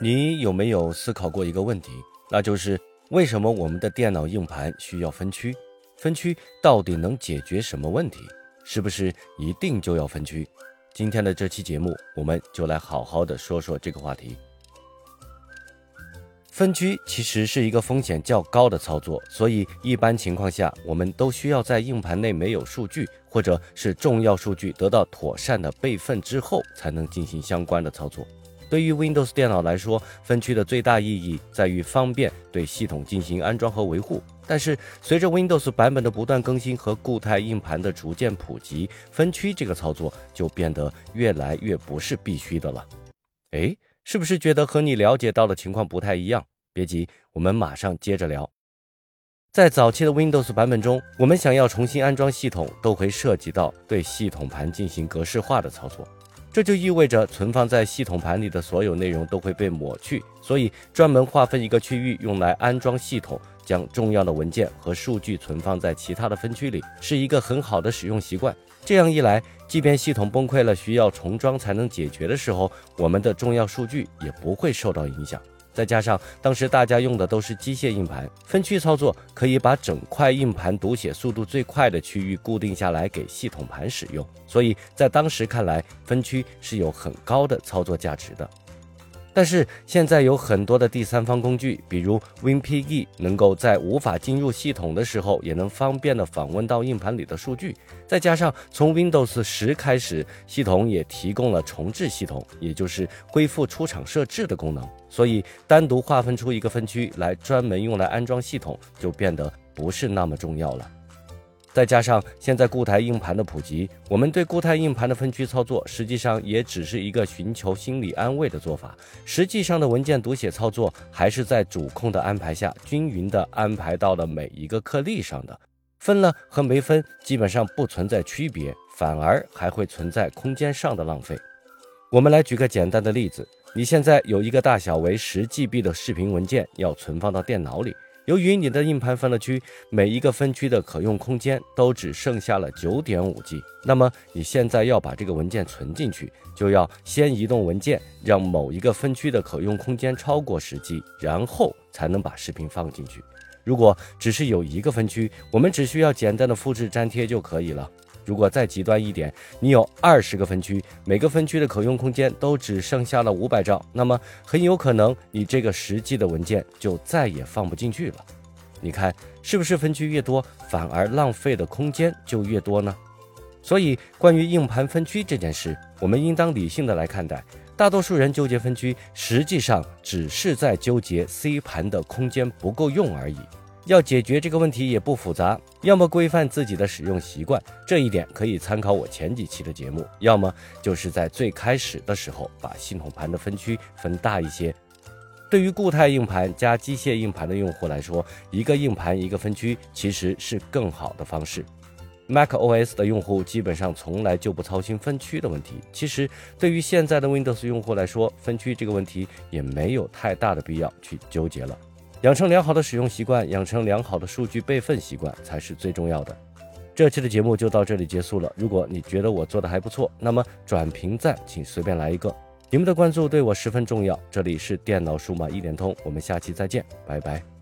你有没有思考过一个问题？那就是为什么我们的电脑硬盘需要分区？分区到底能解决什么问题？是不是一定就要分区？今天的这期节目，我们就来好好的说说这个话题。分区其实是一个风险较高的操作，所以一般情况下，我们都需要在硬盘内没有数据，或者是重要数据得到妥善的备份之后，才能进行相关的操作。对于 Windows 电脑来说，分区的最大意义在于方便对系统进行安装和维护。但是，随着 Windows 版本的不断更新和固态硬盘的逐渐普及，分区这个操作就变得越来越不是必须的了。诶，是不是觉得和你了解到的情况不太一样？别急，我们马上接着聊。在早期的 Windows 版本中，我们想要重新安装系统，都会涉及到对系统盘进行格式化的操作。这就意味着存放在系统盘里的所有内容都会被抹去，所以专门划分一个区域用来安装系统，将重要的文件和数据存放在其他的分区里，是一个很好的使用习惯。这样一来，即便系统崩溃了需要重装才能解决的时候，我们的重要数据也不会受到影响。再加上当时大家用的都是机械硬盘，分区操作可以把整块硬盘读写速度最快的区域固定下来给系统盘使用，所以在当时看来，分区是有很高的操作价值的。但是现在有很多的第三方工具，比如 WinPG，能够在无法进入系统的时候，也能方便的访问到硬盘里的数据。再加上从 Windows 十开始，系统也提供了重置系统，也就是恢复出厂设置的功能，所以单独划分出一个分区来专门用来安装系统，就变得不是那么重要了。再加上现在固态硬盘的普及，我们对固态硬盘的分区操作实际上也只是一个寻求心理安慰的做法。实际上的文件读写操作还是在主控的安排下均匀地安排到了每一个颗粒上的，分了和没分基本上不存在区别，反而还会存在空间上的浪费。我们来举个简单的例子：你现在有一个大小为十 GB 的视频文件要存放到电脑里。由于你的硬盘分了区，每一个分区的可用空间都只剩下了九点五 G。那么你现在要把这个文件存进去，就要先移动文件，让某一个分区的可用空间超过十 G，然后才能把视频放进去。如果只是有一个分区，我们只需要简单的复制粘贴就可以了。如果再极端一点，你有二十个分区，每个分区的可用空间都只剩下了五百兆，那么很有可能你这个实际的文件就再也放不进去了。你看是不是分区越多，反而浪费的空间就越多呢？所以，关于硬盘分区这件事，我们应当理性的来看待。大多数人纠结分区，实际上只是在纠结 C 盘的空间不够用而已。要解决这个问题也不复杂，要么规范自己的使用习惯，这一点可以参考我前几期的节目；要么就是在最开始的时候把系统盘的分区分大一些。对于固态硬盘加机械硬盘的用户来说，一个硬盘一个分区其实是更好的方式。macOS 的用户基本上从来就不操心分区的问题。其实对于现在的 Windows 用户来说，分区这个问题也没有太大的必要去纠结了。养成良好的使用习惯，养成良好的数据备份习惯才是最重要的。这期的节目就到这里结束了。如果你觉得我做的还不错，那么转评赞请随便来一个。你们的关注对我十分重要。这里是电脑数码一点通，我们下期再见，拜拜。